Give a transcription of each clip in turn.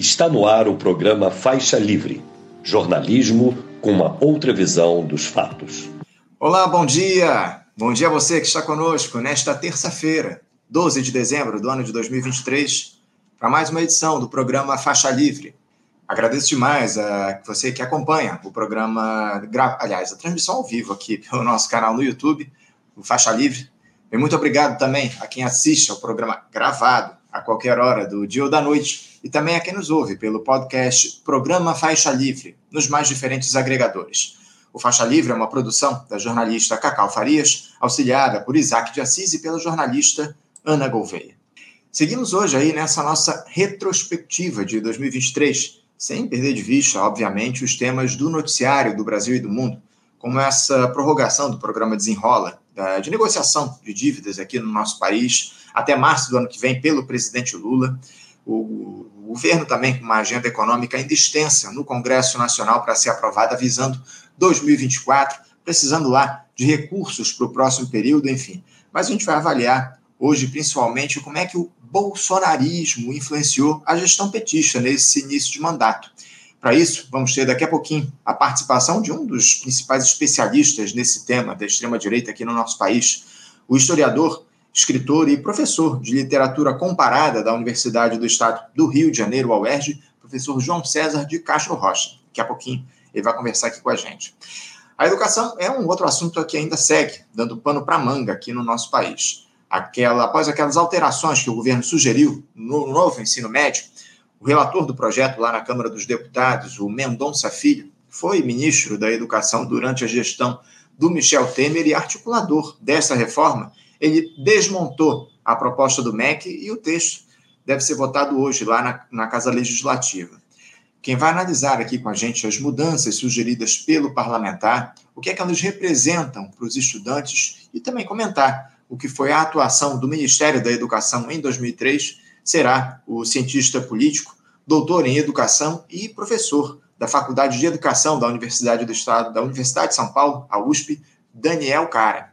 Está no ar o programa Faixa Livre jornalismo com uma outra visão dos fatos. Olá, bom dia! Bom dia a você que está conosco nesta terça-feira, 12 de dezembro do ano de 2023, para mais uma edição do programa Faixa Livre. Agradeço demais a você que acompanha o programa, aliás, a transmissão ao vivo aqui pelo nosso canal no YouTube, o Faixa Livre. E muito obrigado também a quem assiste ao programa gravado a qualquer hora do dia ou da noite, e também a quem nos ouve pelo podcast Programa Faixa Livre, nos mais diferentes agregadores. O Faixa Livre é uma produção da jornalista Cacau Farias, auxiliada por Isaac de Assis e pela jornalista Ana Gouveia. Seguimos hoje aí nessa nossa retrospectiva de 2023, sem perder de vista, obviamente, os temas do noticiário do Brasil e do mundo, como essa prorrogação do programa Desenrola, de negociação de dívidas aqui no nosso país, até março do ano que vem, pelo presidente Lula. O, governo também com uma agenda econômica ainda extensa no Congresso Nacional para ser aprovada, visando 2024, precisando lá de recursos para o próximo período, enfim. Mas a gente vai avaliar hoje, principalmente, como é que o bolsonarismo influenciou a gestão petista nesse início de mandato. Para isso, vamos ter daqui a pouquinho a participação de um dos principais especialistas nesse tema da extrema-direita aqui no nosso país, o historiador escritor e professor de literatura comparada da Universidade do Estado do Rio de Janeiro, a UERJ, professor João César de Castro Rocha. Daqui a pouquinho ele vai conversar aqui com a gente. A educação é um outro assunto que ainda segue, dando pano para manga aqui no nosso país. Aquela, após aquelas alterações que o governo sugeriu no novo ensino médio, o relator do projeto lá na Câmara dos Deputados, o Mendonça Filho, foi ministro da Educação durante a gestão do Michel Temer e articulador dessa reforma ele desmontou a proposta do MEC e o texto deve ser votado hoje lá na, na Casa Legislativa. Quem vai analisar aqui com a gente as mudanças sugeridas pelo parlamentar, o que é que elas representam para os estudantes e também comentar o que foi a atuação do Ministério da Educação em 2003, será o cientista político, doutor em educação e professor da Faculdade de Educação da Universidade do Estado, da Universidade de São Paulo, a USP, Daniel Cara.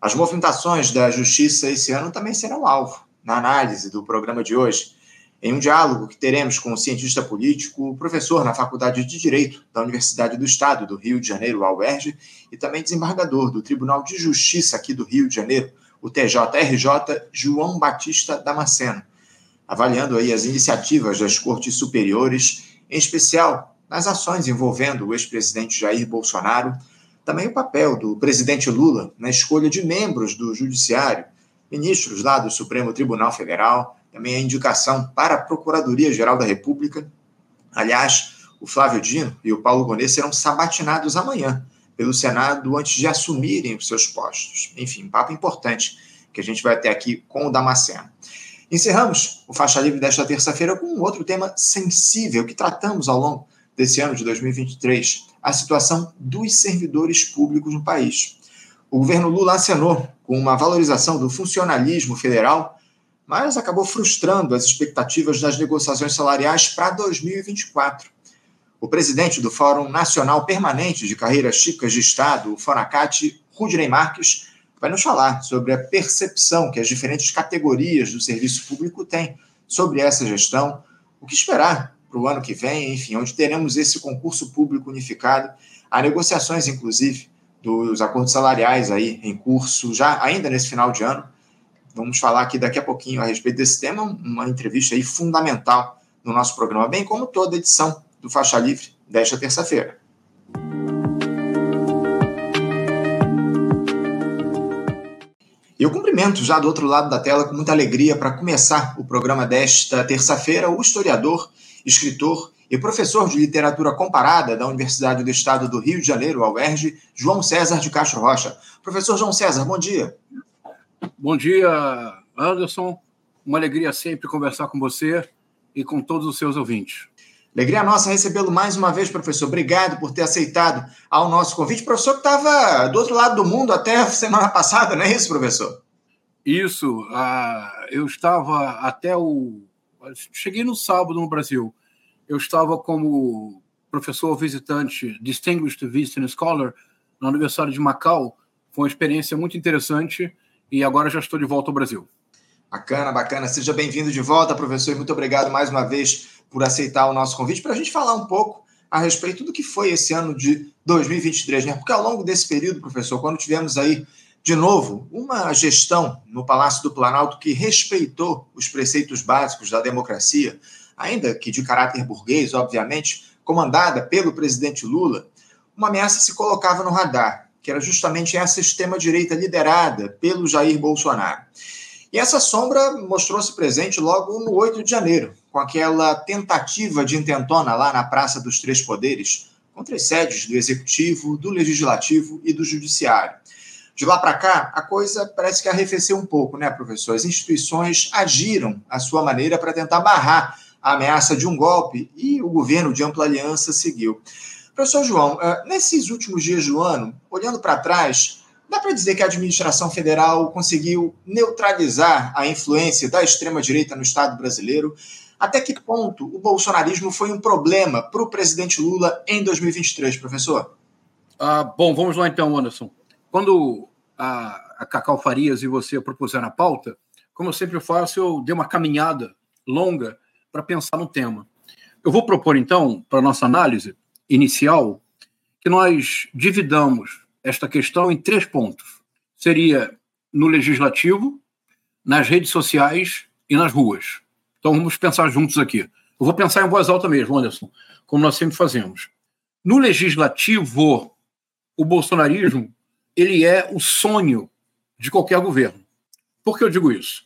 As movimentações da justiça esse ano também serão alvo na análise do programa de hoje, em um diálogo que teremos com o cientista político, professor na Faculdade de Direito da Universidade do Estado do Rio de Janeiro, a UERJ, e também desembargador do Tribunal de Justiça aqui do Rio de Janeiro, o TJRJ, João Batista Damasceno, avaliando aí as iniciativas das cortes superiores, em especial nas ações envolvendo o ex-presidente Jair Bolsonaro também o papel do presidente Lula na escolha de membros do Judiciário, ministros lá do Supremo Tribunal Federal, também a indicação para a Procuradoria-Geral da República. Aliás, o Flávio Dino e o Paulo Gonet serão sabatinados amanhã pelo Senado antes de assumirem os seus postos. Enfim, papo importante que a gente vai ter aqui com o Damasceno. Encerramos o Faixa Livre desta terça-feira com um outro tema sensível que tratamos ao longo desse ano de 2023, a situação dos servidores públicos no país. O governo Lula acenou com uma valorização do funcionalismo federal, mas acabou frustrando as expectativas das negociações salariais para 2024. O presidente do Fórum Nacional Permanente de Carreiras Típicas de Estado, o FONACAT, Rudney Marques, vai nos falar sobre a percepção que as diferentes categorias do serviço público têm sobre essa gestão, o que esperar para o ano que vem, enfim, onde teremos esse concurso público unificado. Há negociações, inclusive, dos acordos salariais aí em curso, já ainda nesse final de ano. Vamos falar aqui daqui a pouquinho a respeito desse tema, uma entrevista aí fundamental no nosso programa, bem como toda edição do Faixa Livre desta terça-feira. Eu cumprimento já do outro lado da tela com muita alegria para começar o programa desta terça-feira o historiador escritor e professor de literatura comparada da Universidade do Estado do Rio de Janeiro, a UERJ, João César de Castro Rocha. Professor João César, bom dia. Bom dia, Anderson. Uma alegria sempre conversar com você e com todos os seus ouvintes. Alegria nossa recebê-lo mais uma vez, professor. Obrigado por ter aceitado ao nosso convite. Professor que estava do outro lado do mundo até semana passada, não é isso, professor? Isso. Uh, eu estava até o cheguei no sábado no Brasil. Eu estava como professor visitante, Distinguished Visiting Scholar, na Universidade de Macau. Foi uma experiência muito interessante e agora já estou de volta ao Brasil. Bacana, bacana. Seja bem-vindo de volta, professor, e muito obrigado mais uma vez por aceitar o nosso convite para a gente falar um pouco a respeito do que foi esse ano de 2023, né? Porque ao longo desse período, professor, quando tivemos aí de novo uma gestão no Palácio do Planalto que respeitou os preceitos básicos da democracia, ainda que de caráter burguês, obviamente, comandada pelo presidente Lula, uma ameaça se colocava no radar, que era justamente essa extrema-direita liderada pelo Jair Bolsonaro. E essa sombra mostrou-se presente logo no 8 de janeiro, com aquela tentativa de intentona lá na Praça dos Três Poderes, contra as sedes do Executivo, do Legislativo e do Judiciário. De lá para cá, a coisa parece que arrefeceu um pouco, né, professor? As instituições agiram à sua maneira para tentar barrar a ameaça de um golpe e o governo de ampla aliança seguiu. Professor João, eh, nesses últimos dias do ano, olhando para trás, Dá para dizer que a administração federal conseguiu neutralizar a influência da extrema-direita no Estado brasileiro? Até que ponto o bolsonarismo foi um problema para o presidente Lula em 2023, professor? Ah, bom, vamos lá então, Anderson. Quando a, a Cacau Farias e você propuseram a pauta, como eu sempre faço, eu dei uma caminhada longa para pensar no tema. Eu vou propor, então, para nossa análise inicial, que nós dividamos esta questão em três pontos. Seria no legislativo, nas redes sociais e nas ruas. Então vamos pensar juntos aqui. Eu vou pensar em voz alta mesmo, Anderson, como nós sempre fazemos. No legislativo, o bolsonarismo ele é o sonho de qualquer governo. Por que eu digo isso?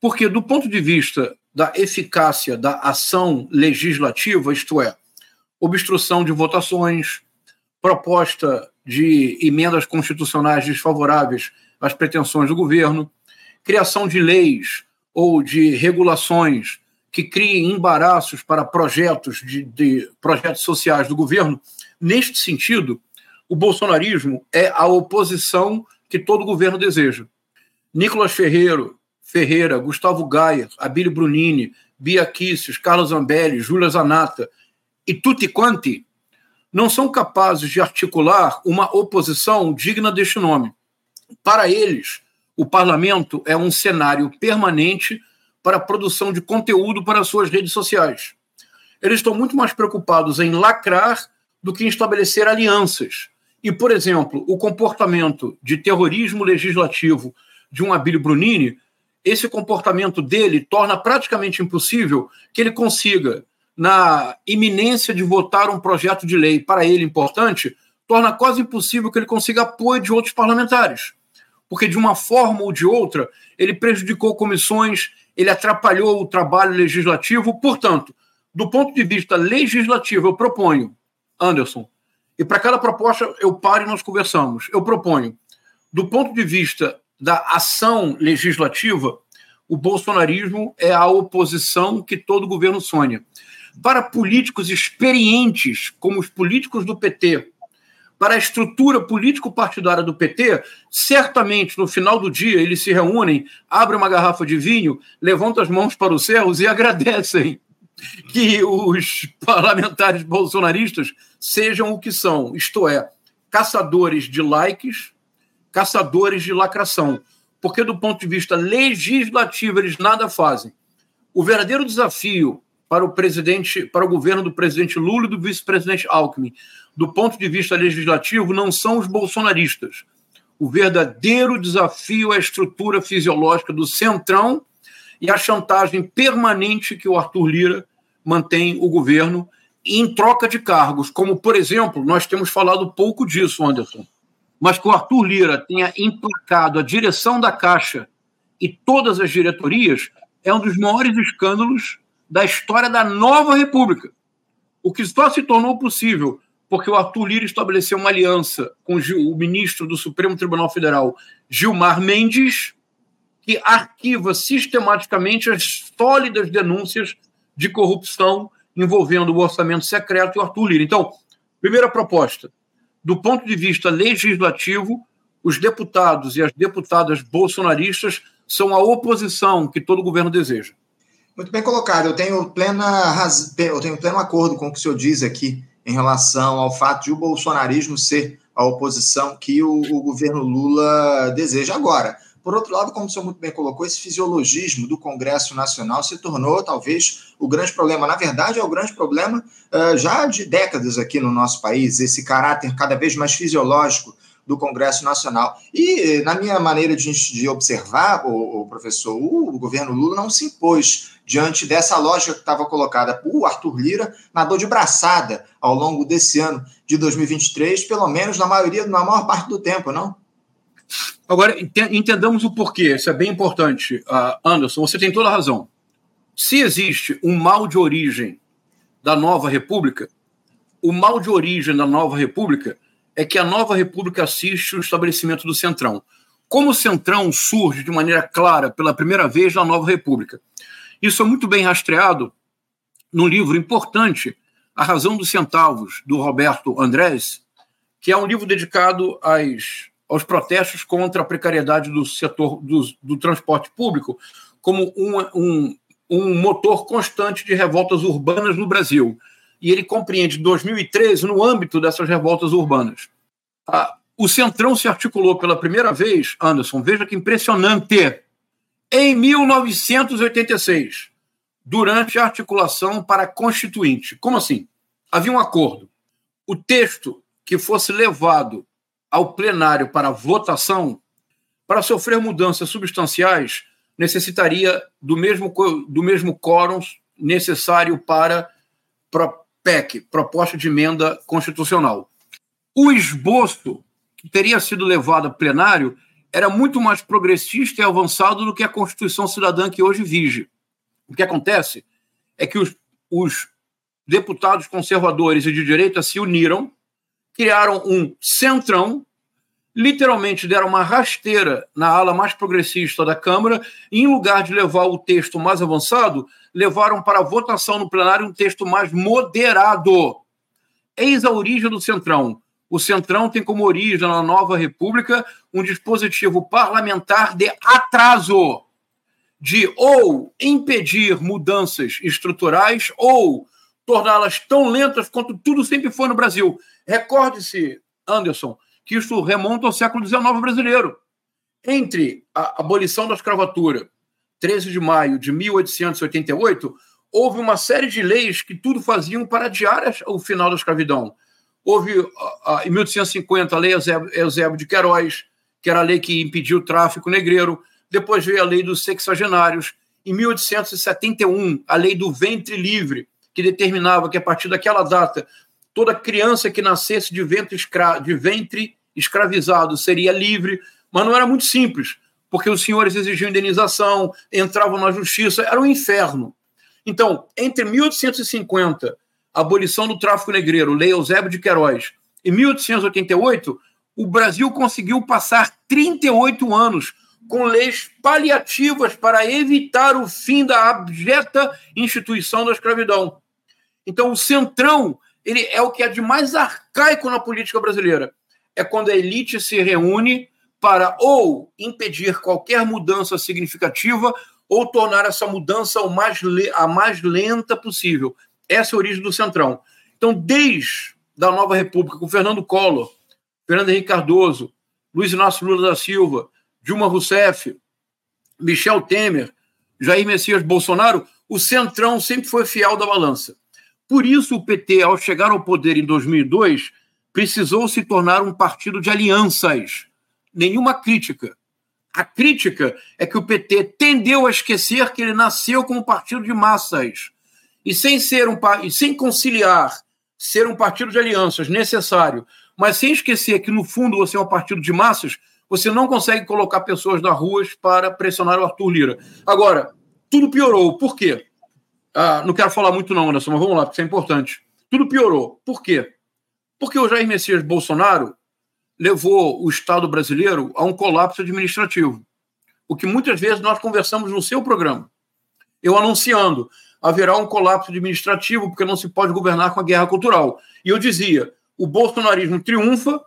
Porque do ponto de vista da eficácia da ação legislativa, isto é, obstrução de votações, proposta de emendas constitucionais desfavoráveis às pretensões do governo, criação de leis ou de regulações que criem embaraços para projetos de, de projetos sociais do governo. Neste sentido, o bolsonarismo é a oposição que todo governo deseja. Nicolas Ferreiro, Ferreira, Gustavo Gaia, Abílio Brunini, Bia Kicis, Carlos Zambelli, Júlia Zanata e tutti quanti não são capazes de articular uma oposição digna deste nome. Para eles, o parlamento é um cenário permanente para a produção de conteúdo para suas redes sociais. Eles estão muito mais preocupados em lacrar do que em estabelecer alianças. E, por exemplo, o comportamento de terrorismo legislativo de um Abílio Brunini, esse comportamento dele torna praticamente impossível que ele consiga na iminência de votar um projeto de lei para ele importante, torna quase impossível que ele consiga apoio de outros parlamentares. Porque, de uma forma ou de outra, ele prejudicou comissões, ele atrapalhou o trabalho legislativo. Portanto, do ponto de vista legislativo, eu proponho, Anderson, e para cada proposta eu paro e nós conversamos. Eu proponho, do ponto de vista da ação legislativa, o bolsonarismo é a oposição que todo governo sonha. Para políticos experientes, como os políticos do PT, para a estrutura político-partidária do PT, certamente no final do dia eles se reúnem, abrem uma garrafa de vinho, levantam as mãos para os céus e agradecem que os parlamentares bolsonaristas sejam o que são, isto é, caçadores de likes, caçadores de lacração. Porque, do ponto de vista legislativo, eles nada fazem. O verdadeiro desafio para o presidente, para o governo do presidente Lula e do vice-presidente Alckmin, do ponto de vista legislativo, não são os bolsonaristas. O verdadeiro desafio é a estrutura fisiológica do centrão e a chantagem permanente que o Arthur Lira mantém o governo em troca de cargos, como, por exemplo, nós temos falado pouco disso, Anderson, mas que o Arthur Lira tenha emplacado a direção da Caixa e todas as diretorias é um dos maiores escândalos da história da nova República. O que só se tornou possível porque o Arthur Lira estabeleceu uma aliança com o ministro do Supremo Tribunal Federal, Gilmar Mendes, que arquiva sistematicamente as sólidas denúncias de corrupção envolvendo o orçamento secreto e o Arthur Lira. Então, primeira proposta, do ponto de vista legislativo, os deputados e as deputadas bolsonaristas são a oposição que todo governo deseja. Muito bem colocado. Eu tenho, plena eu tenho pleno acordo com o que o senhor diz aqui em relação ao fato de o bolsonarismo ser a oposição que o, o governo Lula deseja agora. Por outro lado, como o senhor muito bem colocou, esse fisiologismo do Congresso Nacional se tornou talvez o grande problema. Na verdade, é o grande problema uh, já de décadas aqui no nosso país, esse caráter cada vez mais fisiológico do Congresso Nacional. E, na minha maneira de, de observar, o, o professor, o, o, governo Lula não se impôs diante dessa lógica que estava colocada. O Arthur Lira nadou de braçada ao longo desse ano de 2023, pelo menos na maioria, na maior parte do tempo, não? Agora, entendamos o porquê, isso é bem importante. Uh, Anderson, você tem toda a razão. Se existe um mal de origem da nova república, o mal de origem da nova república é que a nova república assiste o estabelecimento do Centrão. Como o Centrão surge de maneira clara pela primeira vez na nova república. Isso é muito bem rastreado num livro importante, A Razão dos Centavos, do Roberto Andrés, que é um livro dedicado às, aos protestos contra a precariedade do setor do, do transporte público como um, um, motor constante de revoltas urbanas no Brasil e ele compreende 2013 no âmbito dessas revoltas urbanas. Ah, o Centrão se articulou pela primeira vez, Anderson, veja que impressionante, em 1986, durante a articulação para a Constituinte. Como assim? Havia um acordo. O texto que fosse levado ao plenário para votação, para sofrer mudanças substanciais, necessitaria do mesmo, do mesmo quórum necessário para PEC, proposta de emenda constitucional. O esboço que teria sido levado a plenário era muito mais progressista e avançado do que a Constituição Cidadã que hoje vige. O que acontece é que os, os deputados conservadores e de direita se uniram, criaram um centrão, literalmente deram uma rasteira na ala mais progressista da Câmara, e em lugar de levar o texto mais avançado, levaram para votação no plenário um texto mais moderado. Eis a origem do Centrão. O Centrão tem como origem, na nova República, um dispositivo parlamentar de atraso, de ou impedir mudanças estruturais ou torná-las tão lentas quanto tudo sempre foi no Brasil. Recorde-se, Anderson, que isso remonta ao século XIX brasileiro. Entre a abolição da escravatura 13 de maio de 1888, houve uma série de leis que tudo faziam para adiar o final da escravidão. Houve, em 1850, a Lei Eusébio de Queiroz, que era a lei que impediu o tráfico negreiro. Depois veio a Lei dos Sexagenários. Em 1871, a Lei do Ventre Livre, que determinava que, a partir daquela data, toda criança que nascesse de ventre, escra de ventre escravizado seria livre. Mas não era muito simples porque os senhores exigiam indenização, entravam na justiça, era um inferno. Então, entre 1850, a abolição do tráfico negreiro, Lei Eusébio de Queiroz, e 1888, o Brasil conseguiu passar 38 anos com leis paliativas para evitar o fim da abjeta instituição da escravidão. Então, o centrão ele é o que é de mais arcaico na política brasileira. É quando a elite se reúne para ou impedir qualquer mudança significativa ou tornar essa mudança mais a mais lenta possível. Essa é a origem do Centrão. Então, desde da Nova República, com Fernando Collor, Fernando Henrique Cardoso, Luiz Inácio Lula da Silva, Dilma Rousseff, Michel Temer, Jair Messias Bolsonaro, o Centrão sempre foi fiel da balança. Por isso, o PT, ao chegar ao poder em 2002, precisou se tornar um partido de alianças nenhuma crítica. A crítica é que o PT tendeu a esquecer que ele nasceu como partido de massas. E sem ser um e sem conciliar ser um partido de alianças necessário, mas sem esquecer que no fundo você é um partido de massas, você não consegue colocar pessoas nas ruas para pressionar o Arthur Lira. Agora, tudo piorou. Por quê? Ah, não quero falar muito não, Anderson, mas vamos lá, porque isso é importante. Tudo piorou. Por quê? Porque o Jair Messias Bolsonaro levou o Estado brasileiro a um colapso administrativo. O que muitas vezes nós conversamos no seu programa. Eu anunciando, haverá um colapso administrativo porque não se pode governar com a guerra cultural. E eu dizia, o bolsonarismo triunfa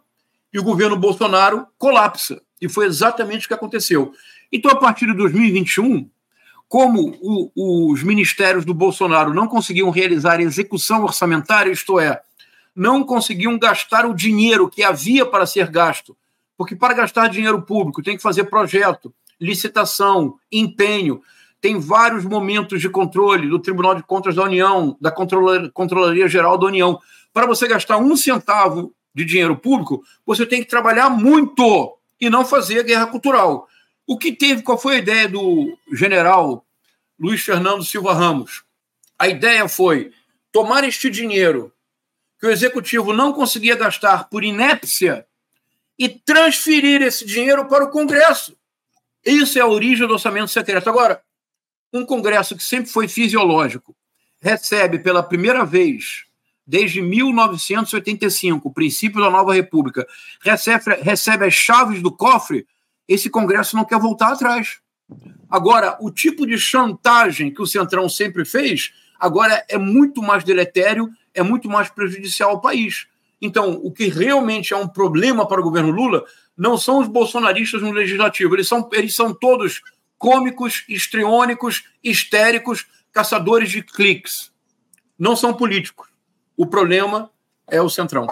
e o governo Bolsonaro colapsa. E foi exatamente o que aconteceu. Então, a partir de 2021, como o, os ministérios do Bolsonaro não conseguiam realizar execução orçamentária, isto é, não conseguiam gastar o dinheiro que havia para ser gasto. Porque para gastar dinheiro público tem que fazer projeto, licitação, empenho. Tem vários momentos de controle do Tribunal de Contas da União, da Controlaria Geral da União. Para você gastar um centavo de dinheiro público, você tem que trabalhar muito e não fazer guerra cultural. O que teve, qual foi a ideia do general Luiz Fernando Silva Ramos? A ideia foi tomar este dinheiro que o executivo não conseguia gastar por inépcia e transferir esse dinheiro para o Congresso. Isso é a origem do orçamento secreto. Agora, um Congresso que sempre foi fisiológico recebe pela primeira vez desde 1985, o princípio da nova república, recebe, recebe as chaves do cofre, esse Congresso não quer voltar atrás. Agora, o tipo de chantagem que o Centrão sempre fez, agora é muito mais deletério, é muito mais prejudicial ao país. Então, o que realmente é um problema para o governo Lula não são os bolsonaristas no legislativo, eles são, eles são todos cômicos, histriônicos, histéricos, caçadores de cliques. Não são políticos. O problema é o Centrão.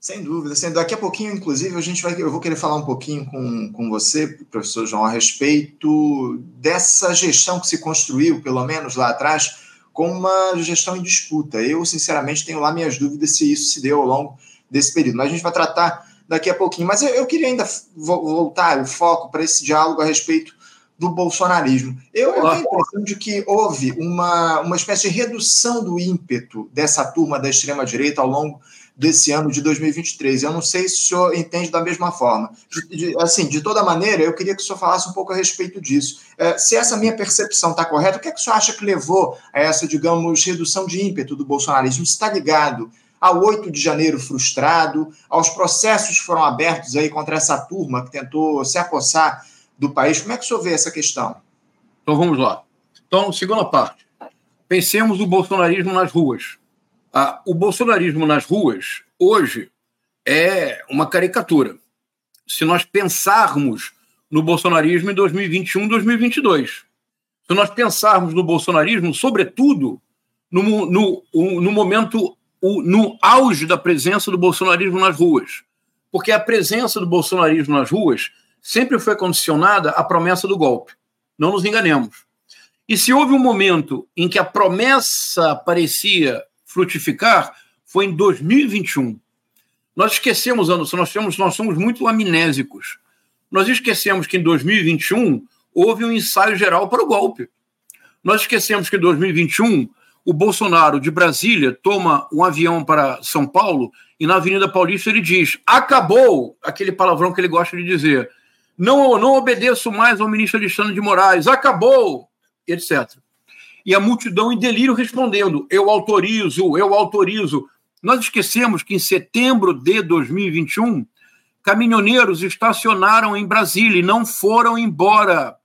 Sem dúvida, sem Daqui a pouquinho, inclusive, a gente vai, eu vou querer falar um pouquinho com, com você, professor João, a respeito dessa gestão que se construiu, pelo menos lá atrás, com uma gestão em disputa. Eu, sinceramente, tenho lá minhas dúvidas se isso se deu ao longo desse período. Mas a gente vai tratar daqui a pouquinho. Mas eu, eu queria ainda voltar o foco para esse diálogo a respeito do bolsonarismo. Eu, eu tenho a impressão de que houve uma, uma espécie de redução do ímpeto dessa turma da extrema-direita ao longo desse ano de 2023. Eu não sei se o senhor entende da mesma forma. De, de, assim, de toda maneira, eu queria que o senhor falasse um pouco a respeito disso. É, se essa minha percepção está correta, o que, é que o senhor acha que levou a essa, digamos, redução de ímpeto do bolsonarismo? Está ligado ao 8 de janeiro frustrado, aos processos que foram abertos aí contra essa turma que tentou se apossar do país. Como é que o senhor vê essa questão? Então vamos lá. Então, segunda parte. Pensemos no bolsonarismo nas ruas. Ah, o bolsonarismo nas ruas, hoje, é uma caricatura. Se nós pensarmos no bolsonarismo em 2021, 2022, se nós pensarmos no bolsonarismo, sobretudo no, no, no momento, no auge da presença do bolsonarismo nas ruas, porque a presença do bolsonarismo nas ruas sempre foi condicionada à promessa do golpe. Não nos enganemos. E se houve um momento em que a promessa parecia frutificar, foi em 2021. Nós esquecemos, Anderson, nós, temos, nós somos muito amnésicos. Nós esquecemos que em 2021 houve um ensaio geral para o golpe. Nós esquecemos que em 2021 o Bolsonaro de Brasília toma um avião para São Paulo e na Avenida Paulista ele diz: acabou aquele palavrão que ele gosta de dizer. Não, não obedeço mais ao ministro Alexandre de Moraes, acabou, etc. E a multidão em delírio respondendo: eu autorizo, eu autorizo. Nós esquecemos que em setembro de 2021, caminhoneiros estacionaram em Brasília e não foram embora.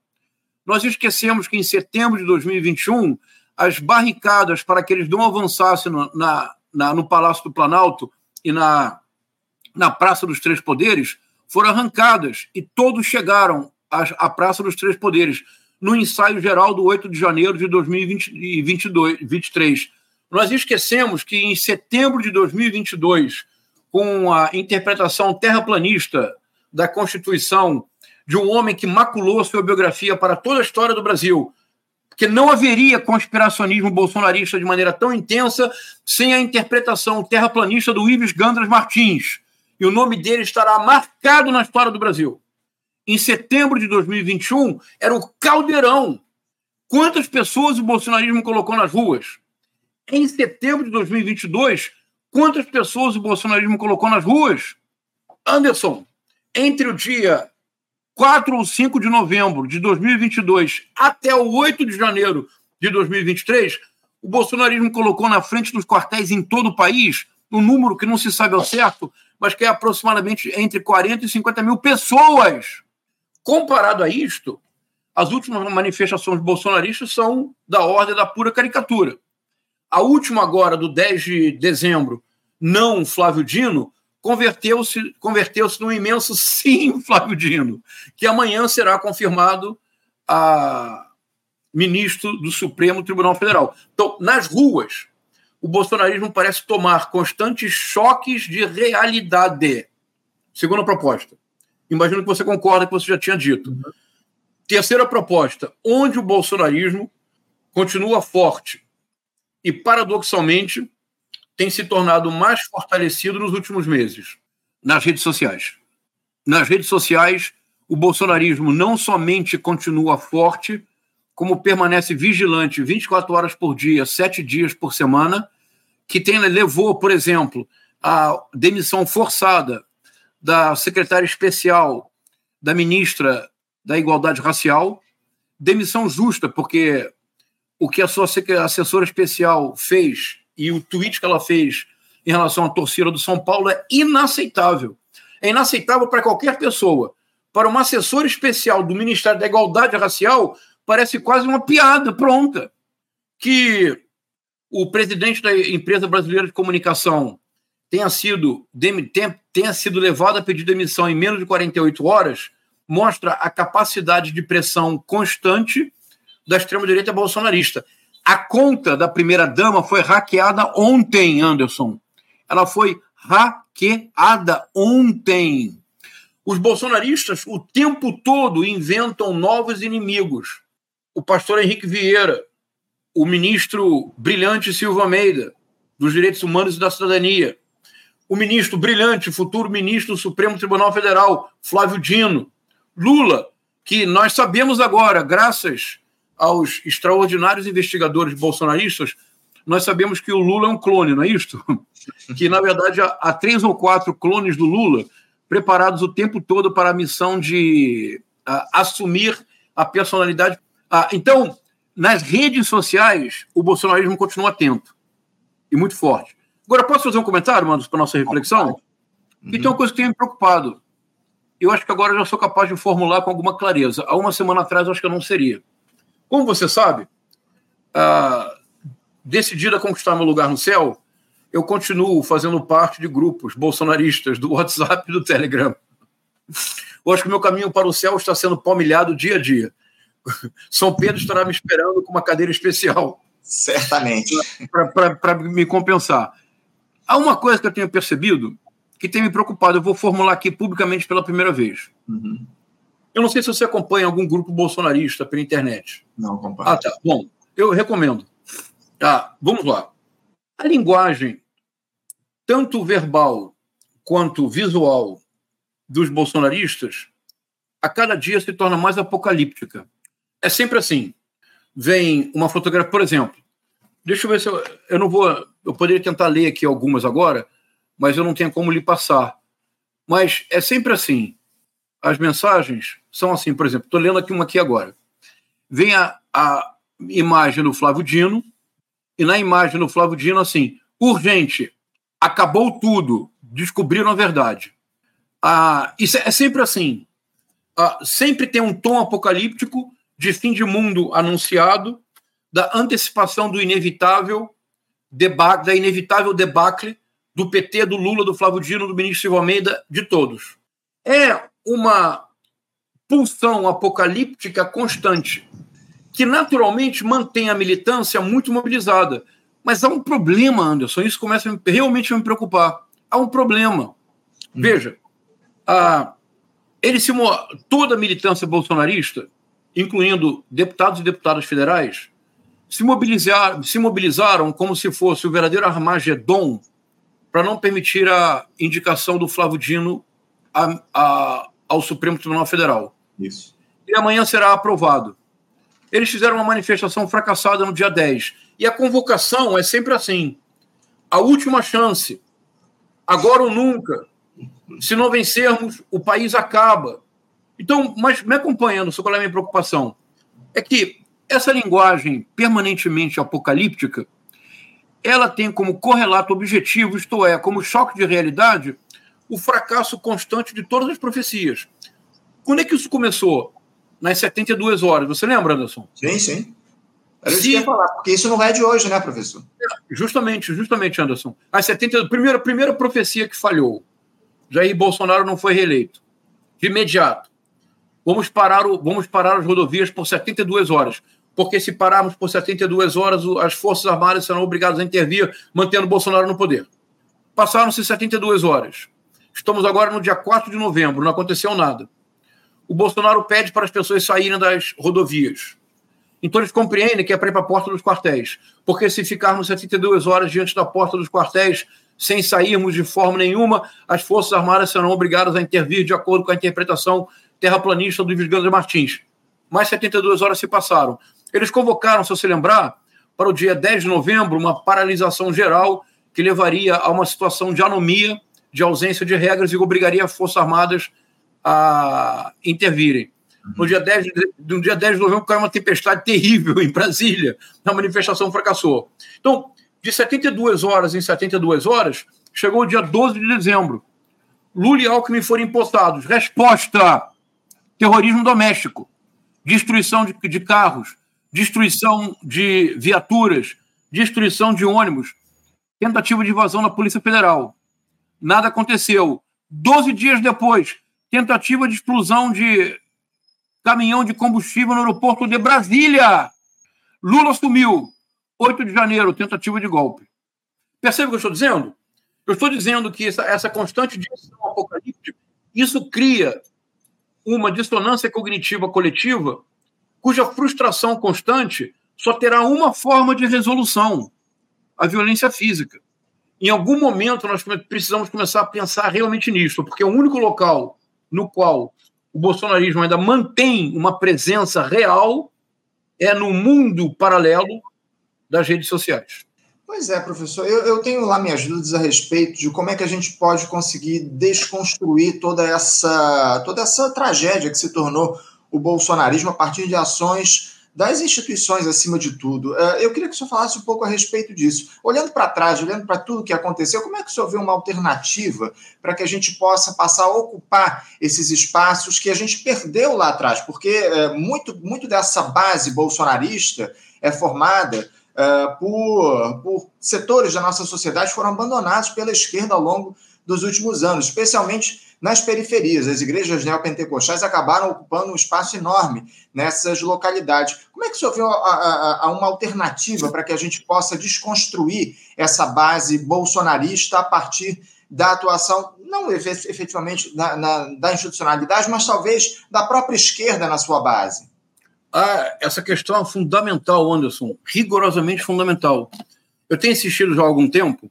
Nós esquecemos que em setembro de 2021, as barricadas para que eles não avançassem no, na, na, no Palácio do Planalto e na, na Praça dos Três Poderes foram arrancadas e todos chegaram à, à Praça dos Três Poderes no ensaio geral do 8 de janeiro de 2023. Nós esquecemos que em setembro de 2022, com a interpretação terraplanista da Constituição de um homem que maculou sua biografia para toda a história do Brasil, que não haveria conspiracionismo bolsonarista de maneira tão intensa sem a interpretação terraplanista do Ives Gandras Martins, e o nome dele estará marcado na história do Brasil. Em setembro de 2021, era o caldeirão. Quantas pessoas o bolsonarismo colocou nas ruas? Em setembro de 2022, quantas pessoas o bolsonarismo colocou nas ruas? Anderson, entre o dia 4 ou 5 de novembro de 2022 até o 8 de janeiro de 2023, o bolsonarismo colocou na frente dos quartéis em todo o país um número que não se sabe ao certo, mas que é aproximadamente entre 40 e 50 mil pessoas. Comparado a isto, as últimas manifestações bolsonaristas são da ordem da pura caricatura. A última agora, do 10 de dezembro, não Flávio Dino, converteu-se converteu num imenso sim Flávio Dino, que amanhã será confirmado a ministro do Supremo Tribunal Federal. Então, nas ruas, o bolsonarismo parece tomar constantes choques de realidade. Segunda proposta. Imagino que você concorda que você já tinha dito. Uhum. Terceira proposta, onde o bolsonarismo continua forte e, paradoxalmente, tem se tornado mais fortalecido nos últimos meses nas redes sociais. Nas redes sociais, o bolsonarismo não somente continua forte, como permanece vigilante 24 horas por dia, sete dias por semana, que tem, levou, por exemplo, a demissão forçada da secretária especial da ministra da Igualdade Racial, demissão justa, porque o que a sua assessora especial fez e o tweet que ela fez em relação à torcida do São Paulo é inaceitável. É inaceitável para qualquer pessoa. Para uma assessora especial do Ministério da Igualdade Racial, parece quase uma piada pronta. Que o presidente da empresa brasileira de comunicação tenha sido, tenha sido levado a pedir demissão em menos de 48 horas, mostra a capacidade de pressão constante da extrema-direita bolsonarista. A conta da primeira-dama foi hackeada ontem, Anderson. Ela foi hackeada ontem. Os bolsonaristas o tempo todo inventam novos inimigos. O pastor Henrique Vieira, o ministro brilhante Silva Almeida, dos Direitos Humanos e da Cidadania, o ministro brilhante, futuro ministro do Supremo Tribunal Federal, Flávio Dino, Lula, que nós sabemos agora, graças aos extraordinários investigadores bolsonaristas, nós sabemos que o Lula é um clone, não é isto? que, na verdade, há, três ou quatro clones do Lula preparados o tempo todo para a missão de uh, assumir a personalidade. Uh, então, nas redes sociais, o bolsonarismo continua atento e muito forte. Agora, posso fazer um comentário, mano, para nossa reflexão? Uhum. E tem uma coisa que tem me preocupado. Eu acho que agora eu já sou capaz de formular com alguma clareza. Há uma semana atrás, eu acho que eu não seria. Como você sabe, ah, decidida a conquistar meu lugar no céu, eu continuo fazendo parte de grupos bolsonaristas do WhatsApp e do Telegram. Eu acho que meu caminho para o céu está sendo palmilhado dia a dia. São Pedro estará me esperando com uma cadeira especial. Certamente. Para me compensar. Há uma coisa que eu tenho percebido que tem me preocupado. Eu vou formular aqui publicamente pela primeira vez. Uhum. Eu não sei se você acompanha algum grupo bolsonarista pela internet. Não acompanho. Ah, tá. Bom, eu recomendo. Ah, vamos lá. A linguagem, tanto verbal quanto visual, dos bolsonaristas, a cada dia se torna mais apocalíptica. É sempre assim. Vem uma fotografia, por exemplo. Deixa eu ver se eu, eu não vou. Eu poderia tentar ler aqui algumas agora, mas eu não tenho como lhe passar. Mas é sempre assim as mensagens são assim, por exemplo, estou lendo aqui uma aqui agora. Vem a, a imagem do Flávio Dino, e na imagem do Flávio Dino, assim, urgente, acabou tudo, descobriram a verdade. Ah, isso é, sempre assim. Ah, sempre tem um tom apocalíptico de fim de mundo anunciado, da antecipação do inevitável debacle, da inevitável debacle do PT, do Lula, do Flávio Dino, do ministro Silva Almeida, de todos. É uma pulsão apocalíptica constante, que naturalmente mantém a militância muito mobilizada. Mas há um problema, Anderson, isso começa a realmente a me preocupar. Há um problema. Hum. Veja, a, ele se, toda a militância bolsonarista, incluindo deputados e deputadas federais, se, mobilizar, se mobilizaram como se fosse o verdadeiro Armagedon para não permitir a indicação do Flávio Dino a, a, ao Supremo Tribunal Federal. Isso. E amanhã será aprovado. Eles fizeram uma manifestação fracassada no dia 10. E a convocação é sempre assim: a última chance, agora ou nunca. Se não vencermos, o país acaba. Então, mas me acompanhando, só qual é a minha preocupação? É que essa linguagem permanentemente apocalíptica, ela tem como correlato objetivo, isto é, como choque de realidade, o fracasso constante de todas as profecias. Quando é que isso começou? Nas 72 horas. Você lembra, Anderson? Sim, sim. Era isso que eu ia falar, porque isso não é de hoje, né, professor? Justamente, justamente, Anderson. As 70, primeira, primeira profecia que falhou. Jair Bolsonaro não foi reeleito. De imediato. Vamos parar, o, vamos parar as rodovias por 72 horas. Porque se pararmos por 72 horas, as Forças Armadas serão obrigadas a intervir, mantendo Bolsonaro no poder. Passaram-se 72 horas. Estamos agora no dia 4 de novembro, não aconteceu nada. o Bolsonaro pede para as pessoas saírem das rodovias. Então eles compreendem que é para ir para a porta dos quartéis. Porque se ficarmos 72 horas diante da porta dos quartéis, sem sairmos de forma nenhuma, as Forças Armadas serão obrigadas a intervir de acordo com a interpretação terraplanista do Luiz Martins. Mais 72 horas se passaram. Eles convocaram, se você lembrar, para o dia 10 de novembro, uma paralisação geral que levaria a uma situação de anomia, de ausência de regras e obrigaria as Forças Armadas a intervirem. No dia 10, no dia 10 de novembro caiu uma tempestade terrível em Brasília, a manifestação fracassou. Então, de 72 horas em 72 horas, chegou o dia 12 de dezembro. Lula e Alckmin foram impostados. Resposta: terrorismo doméstico, destruição de, de carros, destruição de viaturas, destruição de ônibus, tentativa de invasão na Polícia Federal. Nada aconteceu. Doze dias depois, tentativa de explosão de caminhão de combustível no aeroporto de Brasília. Lula assumiu. 8 de janeiro, tentativa de golpe. Percebe o que eu estou dizendo? Eu estou dizendo que essa, essa constante direção apocalíptica, isso cria uma dissonância cognitiva coletiva cuja frustração constante só terá uma forma de resolução: a violência física. Em algum momento, nós precisamos começar a pensar realmente nisso, porque o único local no qual o bolsonarismo ainda mantém uma presença real é no mundo paralelo das redes sociais. Pois é, professor. Eu, eu, tenho lá minhas dúvidas a respeito de como é que a gente pode conseguir desconstruir toda essa, toda essa tragédia que se tornou o bolsonarismo a partir de ações das instituições acima de tudo. É, eu queria que o senhor falasse um pouco a respeito disso. Olhando para trás, olhando para tudo que aconteceu, como é que o senhor vê uma alternativa para que a gente possa passar a ocupar esses espaços que a gente perdeu lá atrás? Porque é, muito, muito dessa base bolsonarista é formada uh, por, por setores da nossa sociedade que foram abandonados pela esquerda ao longo dos últimos anos, especialmente nas periferias. As igrejas neopentecostais acabaram ocupando um espaço enorme nessas localidades. Como é que o senhor vê a, a, a uma alternativa para que a gente possa desconstruir essa base bolsonarista a partir da atuação, não efetivamente na, na, da institucionalidade, mas talvez da própria esquerda na sua base? Ah, essa questão é fundamental, Anderson, rigorosamente fundamental. Eu tenho insistido já há algum tempo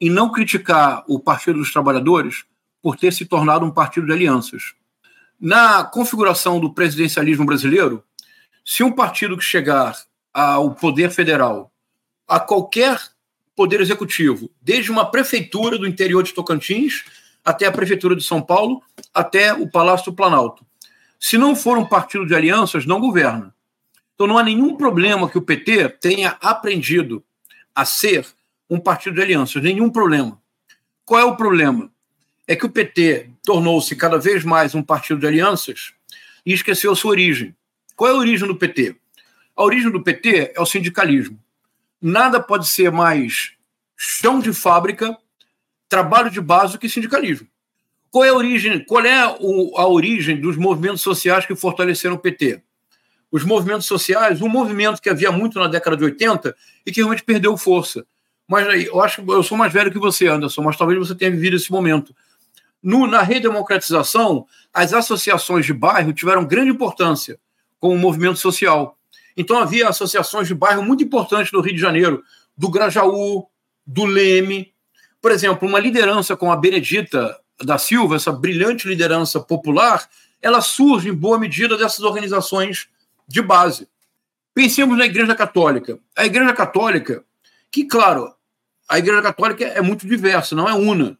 em não criticar o Partido dos Trabalhadores por ter se tornado um partido de alianças. Na configuração do presidencialismo brasileiro, se um partido que chegar ao poder federal, a qualquer poder executivo, desde uma prefeitura do interior de Tocantins até a prefeitura de São Paulo, até o Palácio do Planalto, se não for um partido de alianças, não governa. Então não há nenhum problema que o PT tenha aprendido a ser um partido de alianças, nenhum problema. Qual é o problema? É que o PT tornou-se cada vez mais um partido de alianças e esqueceu sua origem. Qual é a origem do PT? A origem do PT é o sindicalismo. Nada pode ser mais chão de fábrica, trabalho de base do que sindicalismo. Qual é a origem, qual é a origem dos movimentos sociais que fortaleceram o PT? Os movimentos sociais, um movimento que havia muito na década de 80 e que realmente perdeu força. Mas eu acho eu sou mais velho que você, Anderson, mas talvez você tenha vivido esse momento no, na redemocratização, as associações de bairro tiveram grande importância como movimento social. Então havia associações de bairro muito importantes no Rio de Janeiro, do Grajaú, do Leme. Por exemplo, uma liderança como a Benedita da Silva, essa brilhante liderança popular, ela surge em boa medida dessas organizações de base. Pensemos na Igreja Católica. A Igreja Católica, que, claro, a Igreja Católica é muito diversa, não é una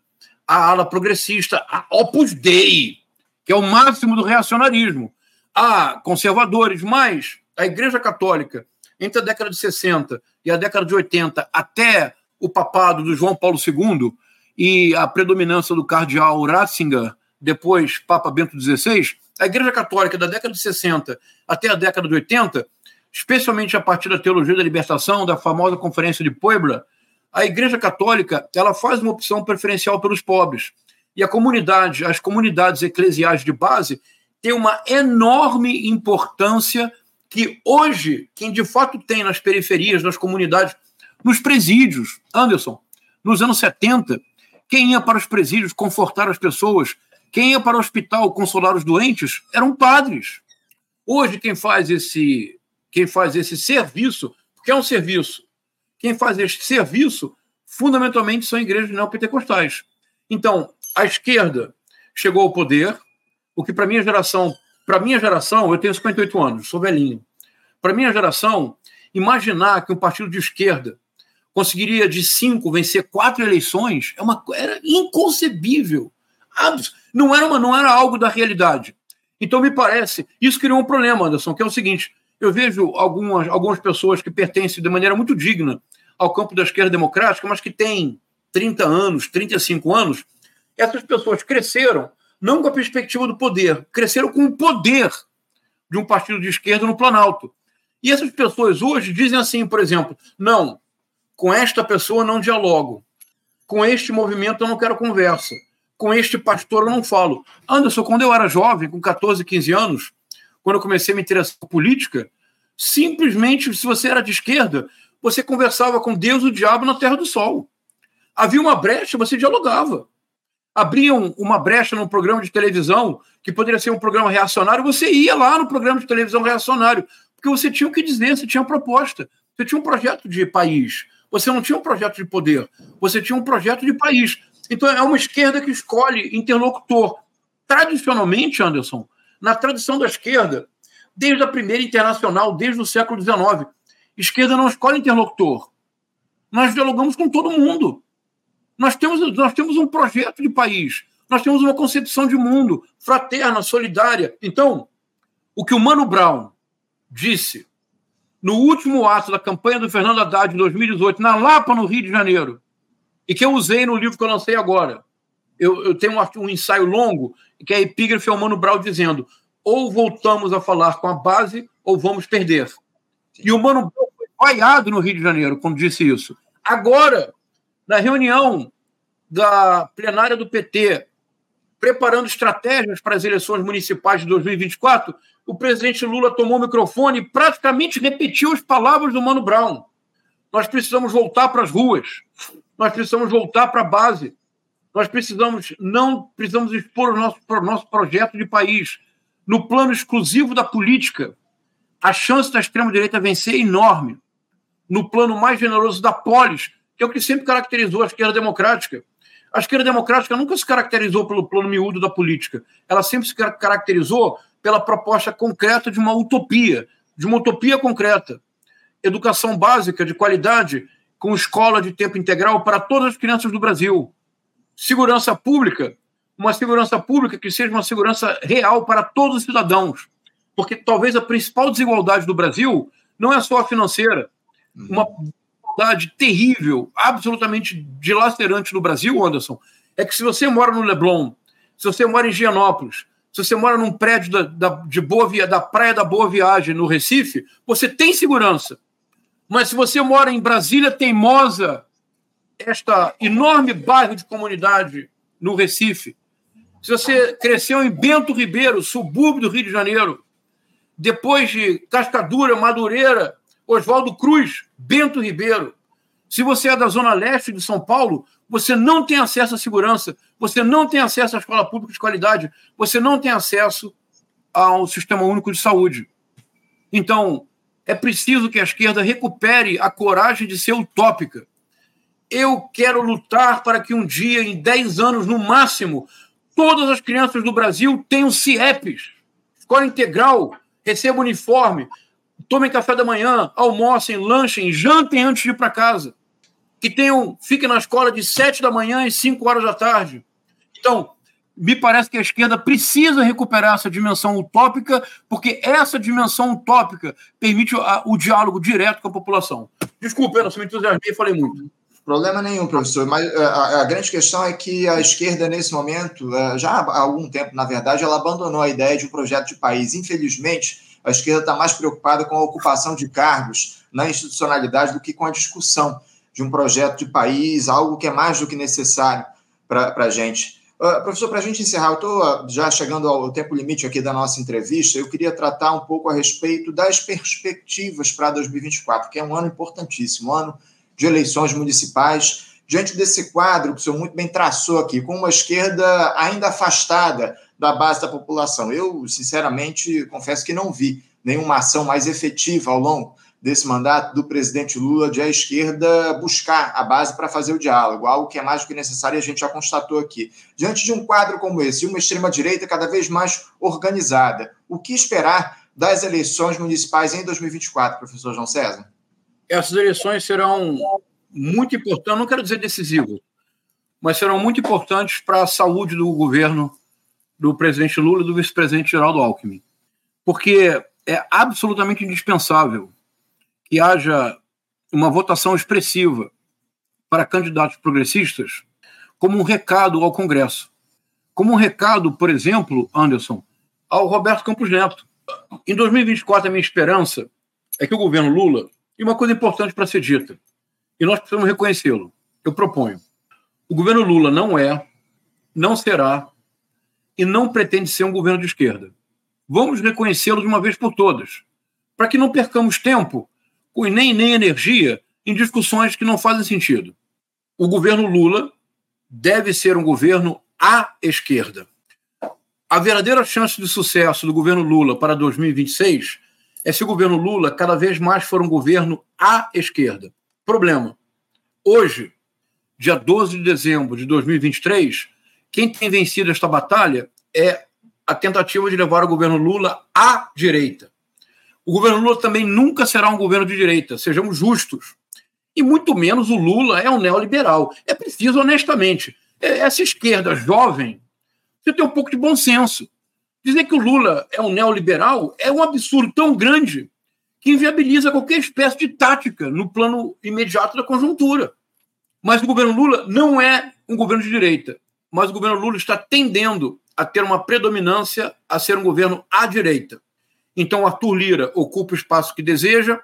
a ala progressista, a Opus Dei, que é o máximo do reacionarismo. Há conservadores, mas a Igreja Católica, entre a década de 60 e a década de 80, até o papado do João Paulo II e a predominância do cardeal Ratzinger, depois Papa Bento XVI, a Igreja Católica da década de 60 até a década de 80, especialmente a partir da teologia da libertação, da famosa Conferência de Puebla, a Igreja Católica ela faz uma opção preferencial pelos pobres. E a comunidade, as comunidades eclesiais de base têm uma enorme importância que hoje, quem de fato tem nas periferias, nas comunidades, nos presídios, Anderson, nos anos 70, quem ia para os presídios confortar as pessoas Quem ia para o hospital consolar os doentes eram padres. Hoje, quem faz esse, quem faz esse serviço, porque é um serviço, quem faz esse serviço, fundamentalmente, são igrejas neopentecostais. Então, a esquerda chegou ao poder, o que para minha geração, para minha geração, eu tenho 58 anos, sou velhinho. Para minha geração, imaginar que um partido de esquerda conseguiria de cinco vencer quatro eleições é uma era inconcebível. Não era uma, não era algo da realidade. Então me parece isso criou um problema, Anderson, que é o seguinte: eu vejo algumas algumas pessoas que pertencem de maneira muito digna ao campo da esquerda democrática, mas que têm 30 anos, 35 anos, essas pessoas cresceram não com a perspectiva do poder, cresceram com o poder de um partido de esquerda no Planalto. E essas pessoas hoje dizem assim, por exemplo, não, com esta pessoa não dialogo, com este movimento eu não quero conversa, com este pastor eu não falo. Anderson, quando eu era jovem, com 14, 15 anos, quando eu comecei a me interessar por política, simplesmente, se você era de esquerda, você conversava com Deus e o diabo na terra do sol. Havia uma brecha, você dialogava abriam uma brecha num programa de televisão que poderia ser um programa reacionário, você ia lá no programa de televisão reacionário, porque você tinha o que dizer, você tinha uma proposta, você tinha um projeto de país, você não tinha um projeto de poder, você tinha um projeto de país. Então é uma esquerda que escolhe interlocutor. Tradicionalmente, Anderson, na tradição da esquerda, desde a primeira internacional, desde o século XIX, esquerda não escolhe interlocutor. Nós dialogamos com todo mundo. Nós temos, nós temos um projeto de país, nós temos uma concepção de mundo fraterna, solidária. Então, o que o Mano Brown disse no último ato da campanha do Fernando Haddad em 2018, na Lapa, no Rio de Janeiro, e que eu usei no livro que eu lancei agora. Eu, eu tenho um, um ensaio longo, que é a epígrafe ao Mano Brown dizendo: ou voltamos a falar com a base, ou vamos perder. E o Mano Brown foi vaiado no Rio de Janeiro quando disse isso. Agora, na reunião da plenária do PT, preparando estratégias para as eleições municipais de 2024, o presidente Lula tomou o microfone e praticamente repetiu as palavras do Mano Brown. Nós precisamos voltar para as ruas, nós precisamos voltar para a base, nós precisamos não precisamos expor o nosso, o nosso projeto de país. No plano exclusivo da política, a chance da extrema-direita vencer é enorme. No plano mais generoso da polis, que é o que sempre caracterizou a esquerda democrática. A esquerda democrática nunca se caracterizou pelo plano miúdo da política. Ela sempre se caracterizou pela proposta concreta de uma utopia, de uma utopia concreta. Educação básica de qualidade, com escola de tempo integral para todas as crianças do Brasil. Segurança pública, uma segurança pública que seja uma segurança real para todos os cidadãos. Porque talvez a principal desigualdade do Brasil não é só a financeira. Uma desigualdade terrível, absolutamente dilacerante no Brasil, Anderson, é que se você mora no Leblon, se você mora em Gianópolis, se você mora num prédio da, da, de boa via, da Praia da Boa Viagem, no Recife, você tem segurança. Mas se você mora em Brasília Teimosa, esta enorme bairro de comunidade no Recife, se você cresceu em Bento Ribeiro, subúrbio do Rio de Janeiro, depois de Cascadura, Madureira, Oswaldo Cruz, Bento Ribeiro. Se você é da zona leste de São Paulo, você não tem acesso à segurança, você não tem acesso à escola pública de qualidade, você não tem acesso ao sistema único de saúde. Então, é preciso que a esquerda recupere a coragem de ser utópica. Eu quero lutar para que um dia, em 10 anos no máximo, todas as crianças do Brasil tenham CIEPs, escola integral, recebam uniforme, tomem café da manhã, almocem, lanchem, jantem antes de ir para casa. Que tenham, fiquem na escola de sete da manhã e cinco horas da tarde. Então, me parece que a esquerda precisa recuperar essa dimensão utópica, porque essa dimensão utópica permite o diálogo direto com a população. Desculpa, eu não me entusiasmei e falei muito. Problema nenhum, professor. Mas eh, a, a, grande questão é que a esquerda, nesse momento, eh, já há algum tempo, na verdade, ela abandonou a ideia de um projeto de país. Infelizmente, a esquerda está mais preocupada com a ocupação de cargos na institucionalidade do que com a discussão de um projeto de país, algo que é mais do que necessário para a gente. Uh, professor, para a gente encerrar, eu estou uh, já chegando ao tempo limite aqui da nossa entrevista, eu queria tratar um pouco a respeito das perspectivas para 2024, que é um ano importantíssimo, um ano de eleições municipais, diante desse quadro que o senhor muito bem traçou aqui, com uma esquerda ainda afastada da base da população. Eu, sinceramente, confesso que não vi nenhuma ação mais efetiva ao longo desse mandato do presidente Lula de a esquerda buscar a base para fazer o diálogo, algo que é mais do que necessário e a gente já constatou aqui. Diante de um quadro como esse, uma extrema-direita cada vez mais organizada, o que esperar das eleições municipais em 2024, professor João César? Essas eleições serão muito importantes, não quero dizer decisivas, mas serão muito importantes para a saúde do governo do presidente Lula e do vice-presidente Geraldo Alckmin. Porque é absolutamente indispensável que haja uma votação expressiva para candidatos progressistas como um recado ao Congresso. Como um recado, por exemplo, Anderson, ao Roberto Campos Neto. Em 2024, a minha esperança é que o governo Lula, e uma coisa importante para ser dita, e nós precisamos reconhecê-lo, eu proponho. O governo Lula não é, não será e não pretende ser um governo de esquerda. Vamos reconhecê-lo de uma vez por todas, para que não percamos tempo e nem, nem energia em discussões que não fazem sentido. O governo Lula deve ser um governo à esquerda. A verdadeira chance de sucesso do governo Lula para 2026 é se o governo Lula cada vez mais for um governo à esquerda. Problema. Hoje, dia 12 de dezembro de 2023, quem tem vencido esta batalha é a tentativa de levar o governo Lula à direita. O governo Lula também nunca será um governo de direita, sejamos justos. E muito menos o Lula é um neoliberal. É preciso, honestamente, é, essa esquerda jovem, você tem um pouco de bom senso. Dizer que o Lula é um neoliberal é um absurdo tão grande que inviabiliza qualquer espécie de tática no plano imediato da conjuntura. Mas o governo Lula não é um governo de direita, mas o governo Lula está tendendo a ter uma predominância a ser um governo à direita. Então, Arthur Lira ocupa o espaço que deseja.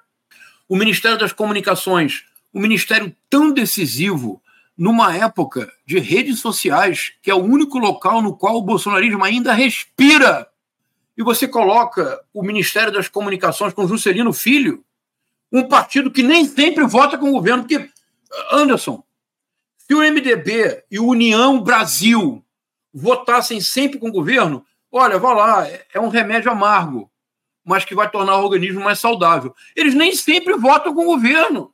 O Ministério das Comunicações, um ministério tão decisivo numa época de redes sociais, que é o único local no qual o bolsonarismo ainda respira. E você coloca o Ministério das Comunicações com Juscelino Filho, um partido que nem sempre vota com o governo, porque, Anderson, se o MDB e o União Brasil votassem sempre com o governo, olha, vá lá, é um remédio amargo mas que vai tornar o organismo mais saudável. Eles nem sempre votam com o governo.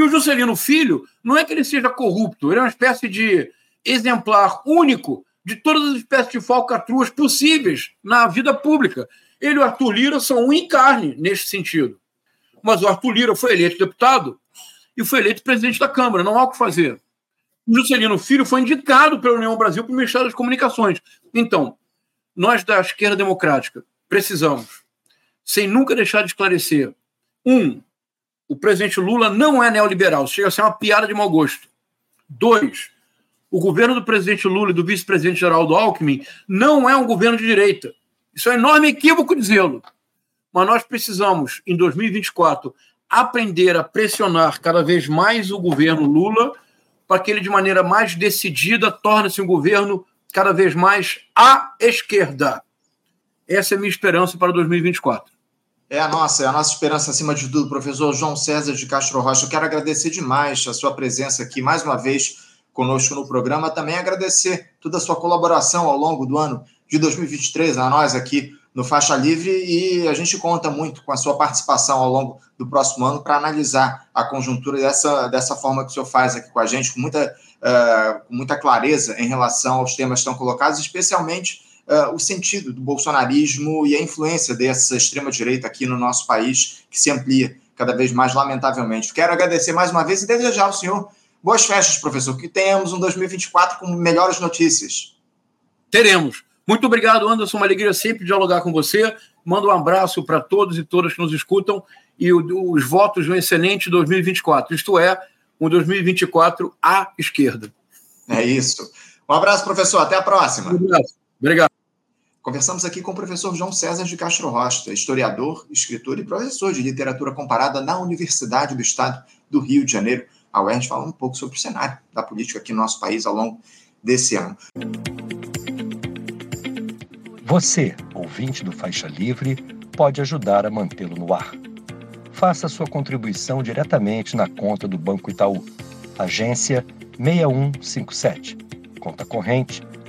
E o Juscelino Filho, não é que ele seja corrupto, ele é uma espécie de exemplar único de todas as espécies de falcatruas possíveis na vida pública. Ele e o Arthur Lira são um em carne neste sentido. Mas o Arthur Lira foi eleito deputado e foi eleito presidente da Câmara, não há o que fazer. O Juscelino Filho foi indicado pela União Brasil para o Ministério das Comunicações. Então, nós da esquerda democrática precisamos, sem nunca deixar de esclarecer: um, o presidente Lula não é neoliberal, chega a ser uma piada de mau gosto. Dois, o governo do presidente Lula e do vice-presidente Geraldo Alckmin não é um governo de direita. Isso é um enorme equívoco dizê-lo. Mas nós precisamos, em 2024, aprender a pressionar cada vez mais o governo Lula para que ele, de maneira mais decidida, torne-se um governo cada vez mais à esquerda. Essa é a minha esperança para 2024. É a nossa, é a nossa esperança acima de tudo, professor João César de Castro Rocha. Eu quero agradecer demais a sua presença aqui mais uma vez conosco no programa. Também agradecer toda a sua colaboração ao longo do ano de 2023 a nós aqui no Faixa Livre e a gente conta muito com a sua participação ao longo do próximo ano para analisar a conjuntura dessa, dessa forma que o senhor faz aqui com a gente, com muita, uh, com muita clareza em relação aos temas que estão colocados, especialmente uh, o sentido do bolsonarismo e a influência dessa extrema-direita aqui no nosso país, que se amplia cada vez mais, lamentavelmente. Quero agradecer mais uma vez e desejar ao senhor boas festas, professor, que tenhamos um 2024 com melhores notícias. Teremos. Muito obrigado, Anderson. Uma alegria sempre dialogar com você. Mando um abraço para todos e todas que nos escutam e os votos de um excelente 2024. Isto é, um 2024 à esquerda. É isso. Um abraço, professor. Até a próxima. Obrigado. Obrigado. Conversamos aqui com o professor João César de Castro Rocha, historiador, escritor e professor de literatura comparada na Universidade do Estado do Rio de Janeiro. A UERJ fala um pouco sobre o cenário da política aqui no nosso país ao longo desse ano. Você, ouvinte do Faixa Livre, pode ajudar a mantê-lo no ar. Faça sua contribuição diretamente na conta do Banco Itaú agência 6157, conta corrente